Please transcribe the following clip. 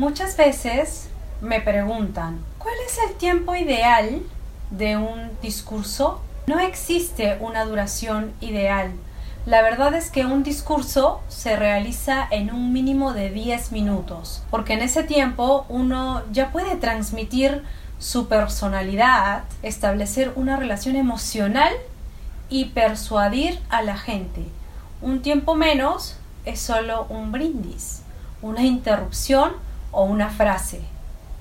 Muchas veces me preguntan, ¿cuál es el tiempo ideal de un discurso? No existe una duración ideal. La verdad es que un discurso se realiza en un mínimo de 10 minutos, porque en ese tiempo uno ya puede transmitir su personalidad, establecer una relación emocional y persuadir a la gente. Un tiempo menos es solo un brindis, una interrupción o una frase.